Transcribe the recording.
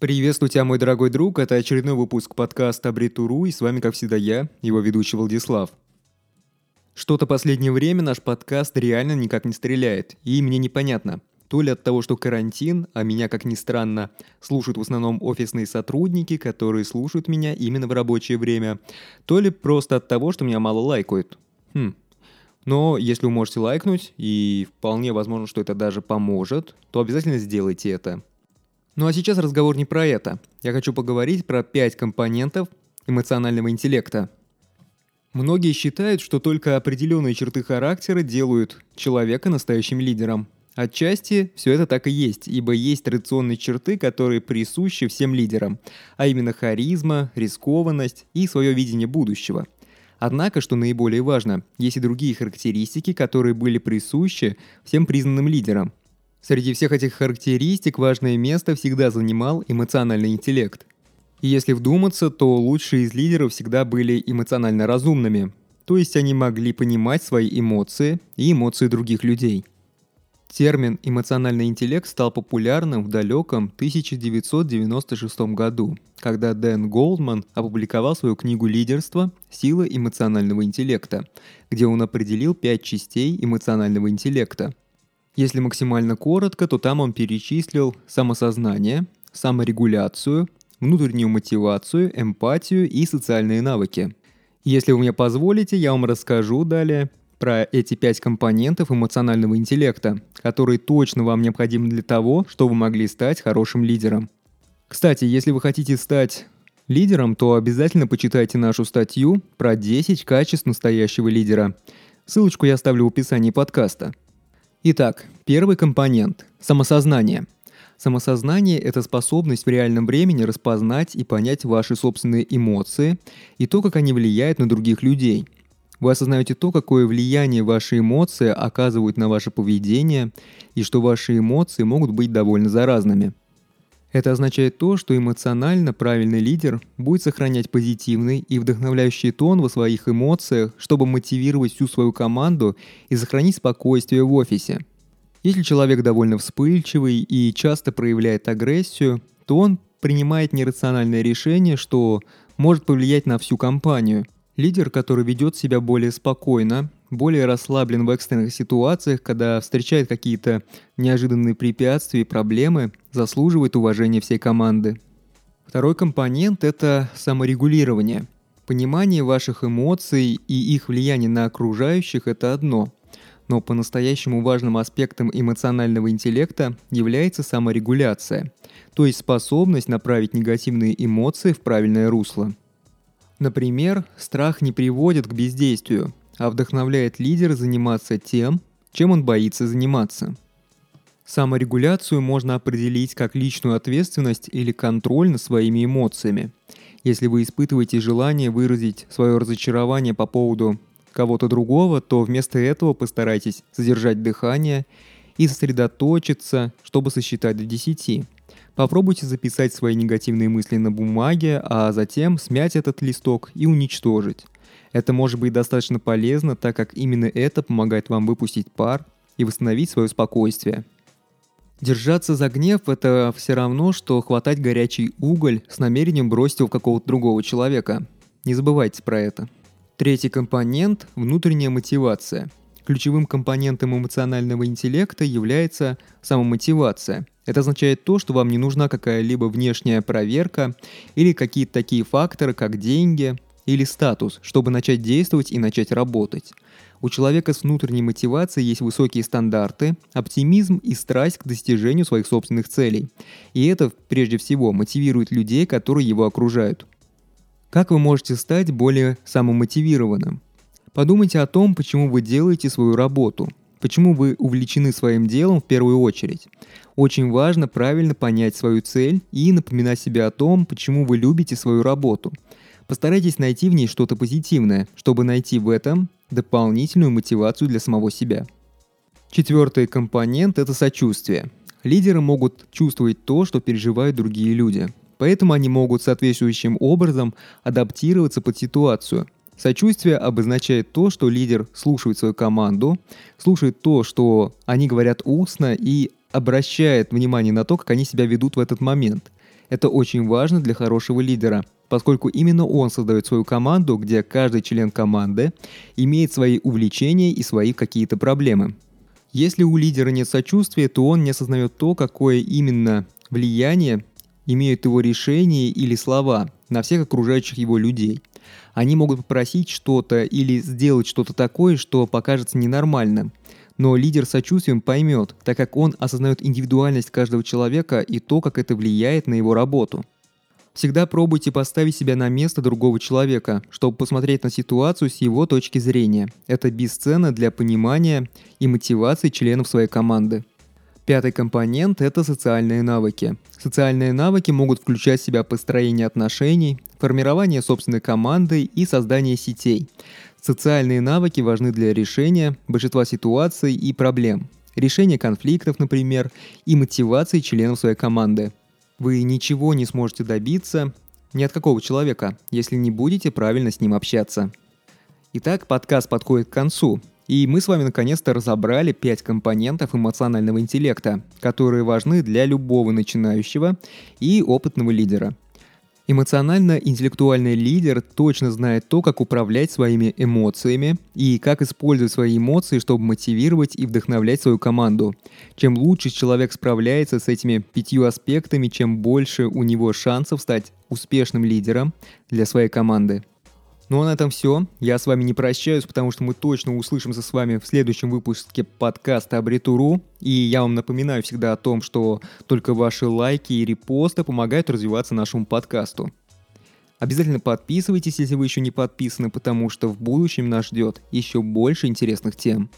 Приветствую тебя, мой дорогой друг. Это очередной выпуск подкаста Абритуру, и с вами, как всегда, я, его ведущий Владислав. Что-то последнее время наш подкаст реально никак не стреляет, и мне непонятно, то ли от того, что карантин, а меня, как ни странно, слушают в основном офисные сотрудники, которые слушают меня именно в рабочее время, то ли просто от того, что меня мало лайкают. Хм. Но если вы можете лайкнуть, и вполне возможно, что это даже поможет, то обязательно сделайте это – ну а сейчас разговор не про это. Я хочу поговорить про пять компонентов эмоционального интеллекта. Многие считают, что только определенные черты характера делают человека настоящим лидером. Отчасти все это так и есть, ибо есть традиционные черты, которые присущи всем лидерам, а именно харизма, рискованность и свое видение будущего. Однако, что наиболее важно, есть и другие характеристики, которые были присущи всем признанным лидерам – Среди всех этих характеристик важное место всегда занимал эмоциональный интеллект. И если вдуматься, то лучшие из лидеров всегда были эмоционально разумными, то есть они могли понимать свои эмоции и эмоции других людей. Термин «эмоциональный интеллект» стал популярным в далеком 1996 году, когда Дэн Голдман опубликовал свою книгу «Лидерство. Сила эмоционального интеллекта», где он определил пять частей эмоционального интеллекта – если максимально коротко, то там он перечислил самосознание, саморегуляцию, внутреннюю мотивацию, эмпатию и социальные навыки. Если вы мне позволите, я вам расскажу далее про эти пять компонентов эмоционального интеллекта, которые точно вам необходимы для того, чтобы вы могли стать хорошим лидером. Кстати, если вы хотите стать лидером, то обязательно почитайте нашу статью про 10 качеств настоящего лидера. Ссылочку я оставлю в описании подкаста – Итак, первый компонент – самосознание. Самосознание – это способность в реальном времени распознать и понять ваши собственные эмоции и то, как они влияют на других людей. Вы осознаете то, какое влияние ваши эмоции оказывают на ваше поведение и что ваши эмоции могут быть довольно заразными – это означает то, что эмоционально правильный лидер будет сохранять позитивный и вдохновляющий тон во своих эмоциях, чтобы мотивировать всю свою команду и сохранить спокойствие в офисе. Если человек довольно вспыльчивый и часто проявляет агрессию, то он принимает нерациональное решение, что может повлиять на всю компанию. Лидер, который ведет себя более спокойно, более расслаблен в экстренных ситуациях, когда встречает какие-то неожиданные препятствия и проблемы, заслуживает уважения всей команды. Второй компонент – это саморегулирование. Понимание ваших эмоций и их влияние на окружающих – это одно. Но по-настоящему важным аспектом эмоционального интеллекта является саморегуляция, то есть способность направить негативные эмоции в правильное русло. Например, страх не приводит к бездействию, а вдохновляет лидера заниматься тем, чем он боится заниматься. Саморегуляцию можно определить как личную ответственность или контроль над своими эмоциями. Если вы испытываете желание выразить свое разочарование по поводу кого-то другого, то вместо этого постарайтесь задержать дыхание и сосредоточиться, чтобы сосчитать до 10. Попробуйте записать свои негативные мысли на бумаге, а затем смять этот листок и уничтожить. Это может быть достаточно полезно, так как именно это помогает вам выпустить пар и восстановить свое спокойствие. Держаться за гнев – это все равно, что хватать горячий уголь с намерением бросить его в какого-то другого человека. Не забывайте про это. Третий компонент – внутренняя мотивация. Ключевым компонентом эмоционального интеллекта является самомотивация. Это означает то, что вам не нужна какая-либо внешняя проверка или какие-то такие факторы, как деньги, или статус, чтобы начать действовать и начать работать. У человека с внутренней мотивацией есть высокие стандарты, оптимизм и страсть к достижению своих собственных целей. И это, прежде всего, мотивирует людей, которые его окружают. Как вы можете стать более самомотивированным? Подумайте о том, почему вы делаете свою работу, почему вы увлечены своим делом в первую очередь. Очень важно правильно понять свою цель и напоминать себе о том, почему вы любите свою работу – Постарайтесь найти в ней что-то позитивное, чтобы найти в этом дополнительную мотивацию для самого себя. Четвертый компонент – это сочувствие. Лидеры могут чувствовать то, что переживают другие люди. Поэтому они могут соответствующим образом адаптироваться под ситуацию. Сочувствие обозначает то, что лидер слушает свою команду, слушает то, что они говорят устно и обращает внимание на то, как они себя ведут в этот момент. Это очень важно для хорошего лидера, поскольку именно он создает свою команду, где каждый член команды имеет свои увлечения и свои какие-то проблемы. Если у лидера нет сочувствия, то он не осознает то, какое именно влияние имеют его решения или слова на всех окружающих его людей. Они могут попросить что-то или сделать что-то такое, что покажется ненормальным. Но лидер сочувствием поймет, так как он осознает индивидуальность каждого человека и то, как это влияет на его работу. Всегда пробуйте поставить себя на место другого человека, чтобы посмотреть на ситуацию с его точки зрения. Это бесценно для понимания и мотивации членов своей команды. Пятый компонент – это социальные навыки. Социальные навыки могут включать в себя построение отношений, формирование собственной команды и создание сетей. Социальные навыки важны для решения большинства ситуаций и проблем, решения конфликтов, например, и мотивации членов своей команды. Вы ничего не сможете добиться ни от какого человека, если не будете правильно с ним общаться. Итак, подкаст подходит к концу, и мы с вами наконец-то разобрали 5 компонентов эмоционального интеллекта, которые важны для любого начинающего и опытного лидера – Эмоционально-интеллектуальный лидер точно знает то, как управлять своими эмоциями и как использовать свои эмоции, чтобы мотивировать и вдохновлять свою команду. Чем лучше человек справляется с этими пятью аспектами, чем больше у него шансов стать успешным лидером для своей команды. Ну а на этом все. Я с вами не прощаюсь, потому что мы точно услышимся с вами в следующем выпуске подкаста Абритуру. И я вам напоминаю всегда о том, что только ваши лайки и репосты помогают развиваться нашему подкасту. Обязательно подписывайтесь, если вы еще не подписаны, потому что в будущем нас ждет еще больше интересных тем.